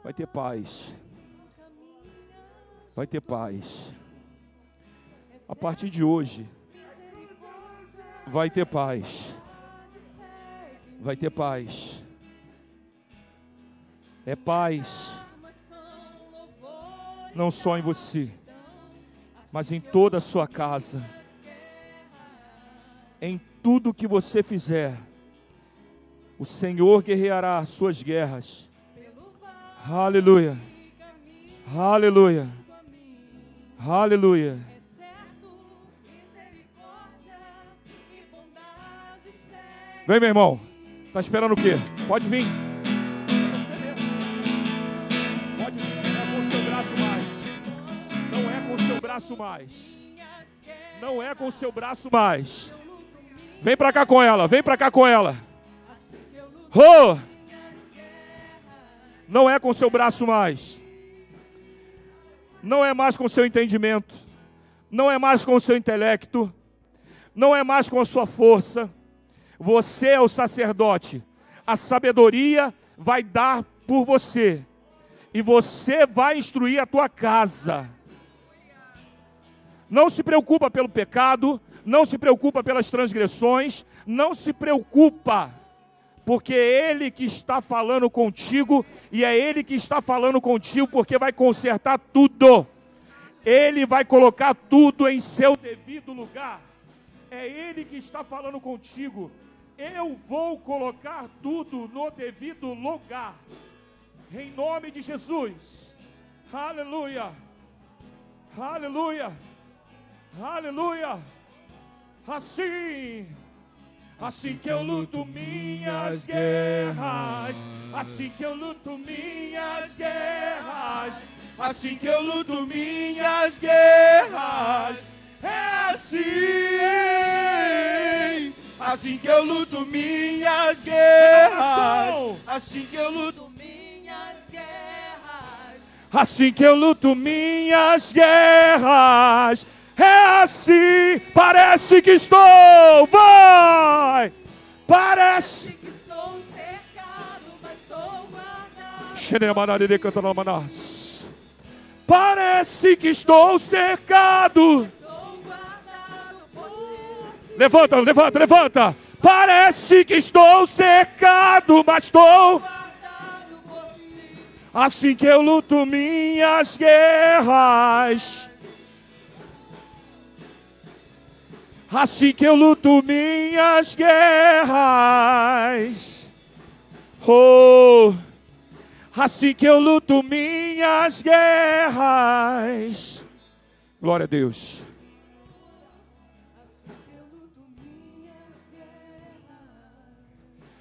Vai ter paz. Vai ter paz. A partir de hoje, vai ter paz. Vai ter paz é paz, não só em você, mas em toda a sua casa, em tudo que você fizer, o Senhor guerreará as suas guerras. Aleluia, aleluia, aleluia. Vem, meu irmão. Tá esperando o quê? Pode vir. braço mais. Não é com o seu braço mais. Vem para cá com ela, vem para cá com ela. Oh! Não é com seu braço mais. Não é mais com seu entendimento. Não é mais com seu intelecto. Não é mais com a sua força. Você é o sacerdote. A sabedoria vai dar por você. E você vai instruir a tua casa não se preocupa pelo pecado, não se preocupa pelas transgressões, não se preocupa, porque é Ele que está falando contigo, e é Ele que está falando contigo, porque vai consertar tudo, Ele vai colocar tudo em seu devido lugar, é Ele que está falando contigo, eu vou colocar tudo no devido lugar, em nome de Jesus, aleluia, aleluia. Aleluia. Assim, assim que eu luto minhas guerras, assim que eu luto minhas guerras, assim que eu luto minhas guerras. É assim, assim que eu luto minhas guerras, assim que eu luto minhas guerras, assim que eu luto minhas guerras. É assim, parece que estou, vai, parece que sou cercado, mas sou guardado. Parece que estou cercado. Levanta, levanta, levanta. Parece que estou cercado, mas estou. Assim que eu luto minhas guerras. Assim que eu luto minhas guerras. Oh, assim que eu luto minhas guerras. Glória a Deus.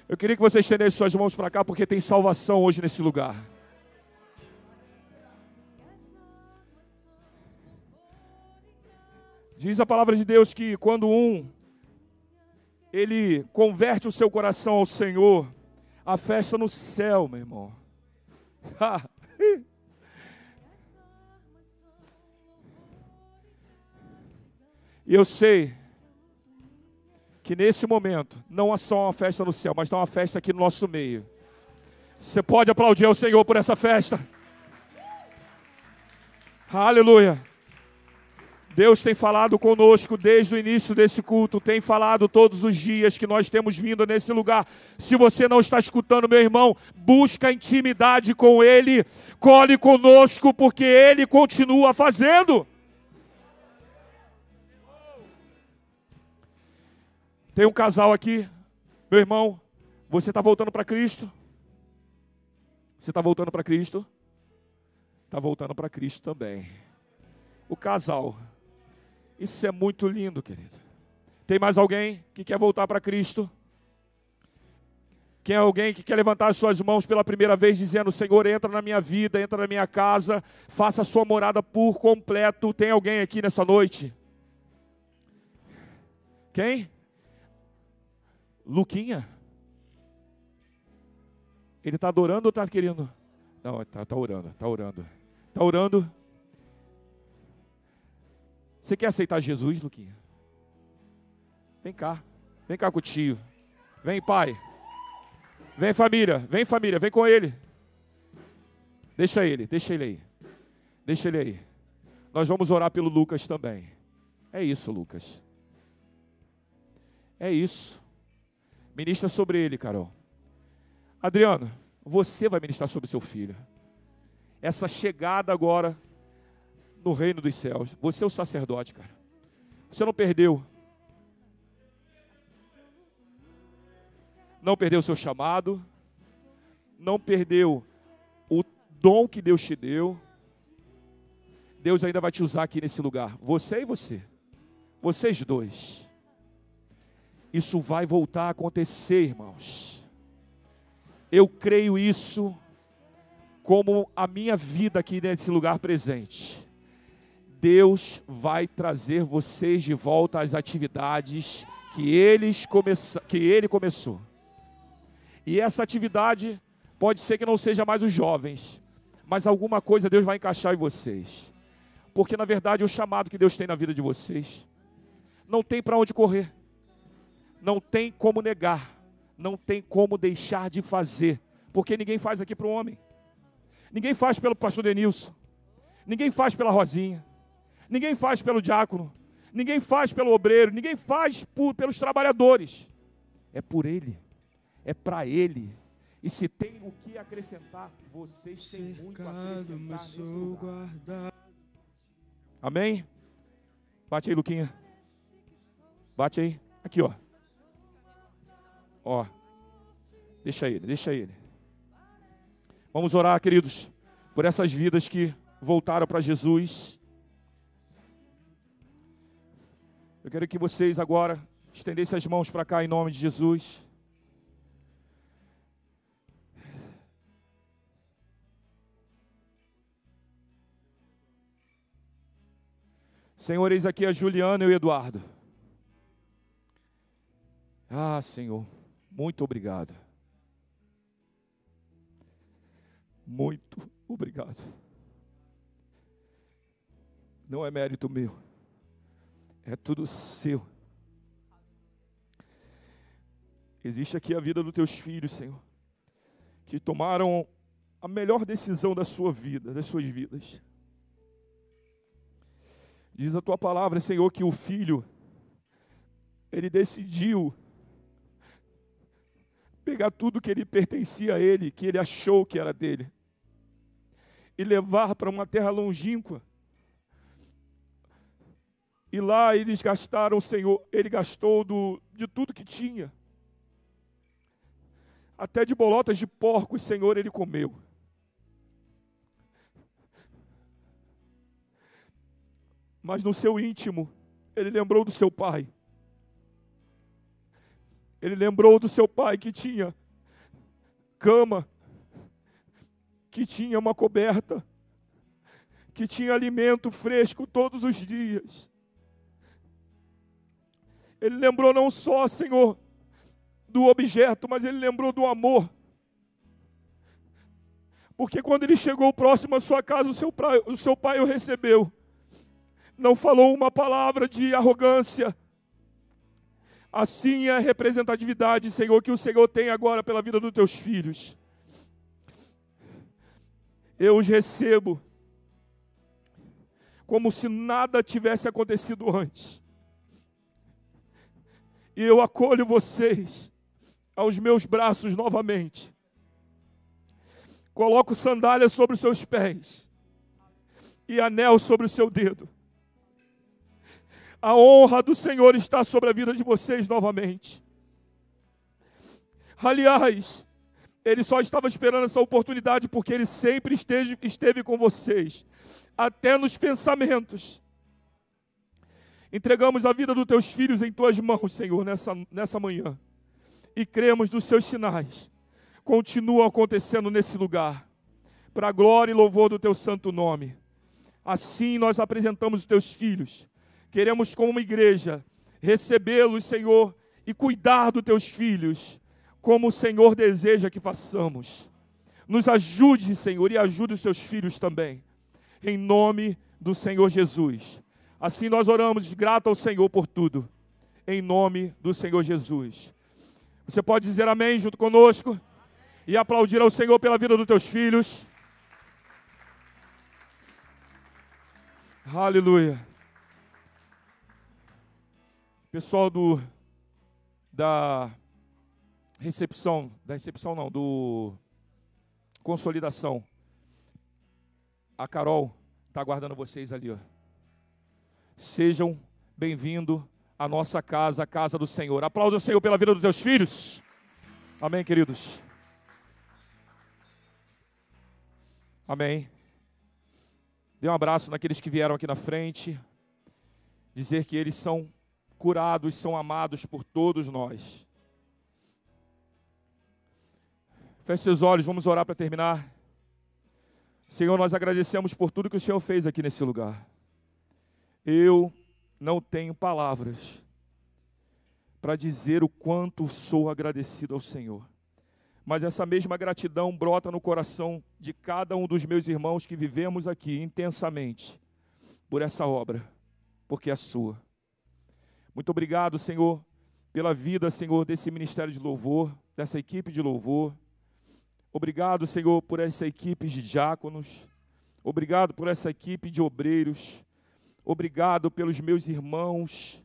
Eu queria que você estendesse suas mãos para cá, porque tem salvação hoje nesse lugar. Diz a palavra de Deus que quando um ele converte o seu coração ao Senhor, a festa no céu, meu irmão. E eu sei que nesse momento não é só uma festa no céu, mas está uma festa aqui no nosso meio. Você pode aplaudir ao Senhor por essa festa. Aleluia. Deus tem falado conosco desde o início desse culto, tem falado todos os dias que nós temos vindo nesse lugar. Se você não está escutando, meu irmão, busca intimidade com Ele, cole conosco, porque Ele continua fazendo. Tem um casal aqui, meu irmão, você está voltando para Cristo? Você está voltando para Cristo? Está voltando para Cristo também. O casal, isso é muito lindo, querido. Tem mais alguém que quer voltar para Cristo? Quem é alguém que quer levantar as suas mãos pela primeira vez, dizendo: Senhor, entra na minha vida, entra na minha casa, faça a sua morada por completo? Tem alguém aqui nessa noite? Quem? Luquinha? Ele está adorando ou está querendo? Não, está tá orando, está orando. Está orando. Você quer aceitar Jesus, Luquinha? Vem cá. Vem cá com o tio. Vem, pai. Vem, família. Vem, família. Vem com ele. Deixa ele, deixa ele aí. Deixa ele aí. Nós vamos orar pelo Lucas também. É isso, Lucas. É isso. Ministra sobre ele, Carol. Adriano, você vai ministrar sobre seu filho. Essa chegada agora no reino dos céus. Você é o sacerdote, cara. Você não perdeu. Não perdeu o seu chamado. Não perdeu o dom que Deus te deu. Deus ainda vai te usar aqui nesse lugar. Você e você. Vocês dois. Isso vai voltar a acontecer, irmãos. Eu creio isso como a minha vida aqui nesse lugar presente. Deus vai trazer vocês de volta às atividades que, eles começa, que ele começou. E essa atividade pode ser que não seja mais os jovens, mas alguma coisa Deus vai encaixar em vocês. Porque na verdade o chamado que Deus tem na vida de vocês não tem para onde correr não tem como negar, não tem como deixar de fazer, porque ninguém faz aqui para o homem, ninguém faz pelo pastor Denilson, ninguém faz pela Rosinha, ninguém faz pelo diácono, ninguém faz pelo obreiro, ninguém faz por, pelos trabalhadores, é por ele, é para ele. E se tem o que acrescentar, vocês têm muito a acrescentar nesse lugar. Amém? Bate aí, Luquinha. Bate aí. Aqui, ó. Ó, deixa ele, deixa ele. Vamos orar, queridos, por essas vidas que voltaram para Jesus. Eu quero que vocês agora estendessem as mãos para cá em nome de Jesus. Senhor, eis aqui a Juliana e o Eduardo. Ah, Senhor, muito obrigado. Muito obrigado. Não é mérito meu, é tudo seu. Existe aqui a vida dos teus filhos, Senhor, que tomaram a melhor decisão da sua vida, das suas vidas. Diz a tua palavra, Senhor, que o filho, ele decidiu pegar tudo que ele pertencia a ele, que ele achou que era dele, e levar para uma terra longínqua. E lá eles gastaram, Senhor, ele gastou do, de tudo que tinha até de bolotas de porco, Senhor, ele comeu. Mas no seu íntimo, ele lembrou do seu pai. Ele lembrou do seu pai que tinha cama, que tinha uma coberta, que tinha alimento fresco todos os dias. Ele lembrou não só, Senhor, do objeto, mas ele lembrou do amor. Porque quando ele chegou próximo à sua casa, o seu, pai, o seu pai o recebeu. Não falou uma palavra de arrogância. Assim é a representatividade, Senhor, que o Senhor tem agora pela vida dos teus filhos. Eu os recebo como se nada tivesse acontecido antes. E eu acolho vocês aos meus braços novamente. Coloco sandálias sobre os seus pés e anel sobre o seu dedo. A honra do Senhor está sobre a vida de vocês novamente. Aliás, ele só estava esperando essa oportunidade porque ele sempre esteve, esteve com vocês, até nos pensamentos. Entregamos a vida dos teus filhos em tuas mãos, Senhor, nessa, nessa manhã e cremos dos seus sinais continuam acontecendo nesse lugar, para a glória e louvor do teu santo nome. Assim nós apresentamos os teus filhos. Queremos, como igreja, recebê-los, Senhor, e cuidar dos teus filhos, como o Senhor deseja que façamos. Nos ajude, Senhor, e ajude os seus filhos também. Em nome do Senhor Jesus. Assim nós oramos, grato ao Senhor por tudo. Em nome do Senhor Jesus. Você pode dizer amém junto conosco e aplaudir ao Senhor pela vida dos teus filhos. Aleluia. Pessoal do da recepção, da recepção não, do consolidação. A Carol está aguardando vocês ali, ó. Sejam bem-vindos a nossa casa, a casa do Senhor. Aplauda o Senhor pela vida dos teus filhos. Amém, queridos. Amém. Dê um abraço naqueles que vieram aqui na frente. Dizer que eles são curados, são amados por todos nós. Feche seus olhos, vamos orar para terminar. Senhor, nós agradecemos por tudo que o Senhor fez aqui nesse lugar. Eu não tenho palavras para dizer o quanto sou agradecido ao Senhor. Mas essa mesma gratidão brota no coração de cada um dos meus irmãos que vivemos aqui intensamente por essa obra, porque é sua. Muito obrigado, Senhor, pela vida, Senhor, desse ministério de louvor, dessa equipe de louvor. Obrigado, Senhor, por essa equipe de diáconos. Obrigado por essa equipe de obreiros. Obrigado pelos meus irmãos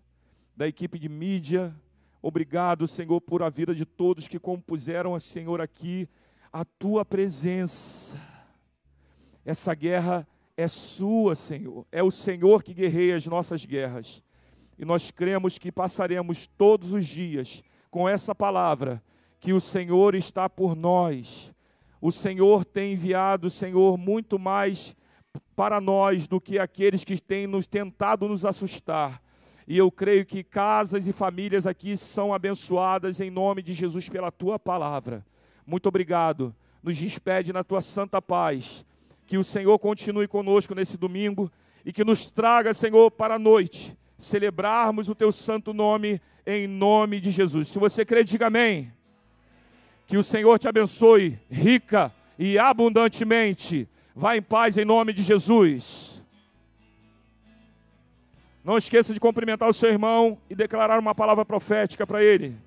da equipe de mídia. Obrigado, Senhor, por a vida de todos que compuseram, Senhor, aqui a tua presença. Essa guerra é sua, Senhor. É o Senhor que guerreia as nossas guerras. E nós cremos que passaremos todos os dias com essa palavra que o Senhor está por nós. O Senhor tem enviado, Senhor, muito mais para nós do que aqueles que têm nos tentado nos assustar. E eu creio que casas e famílias aqui são abençoadas em nome de Jesus pela tua palavra. Muito obrigado. Nos despede na tua santa paz. Que o Senhor continue conosco nesse domingo e que nos traga, Senhor, para a noite, celebrarmos o teu santo nome em nome de Jesus. Se você crê, diga amém. Que o Senhor te abençoe rica e abundantemente. Vá em paz em nome de Jesus. Não esqueça de cumprimentar o seu irmão e declarar uma palavra profética para ele.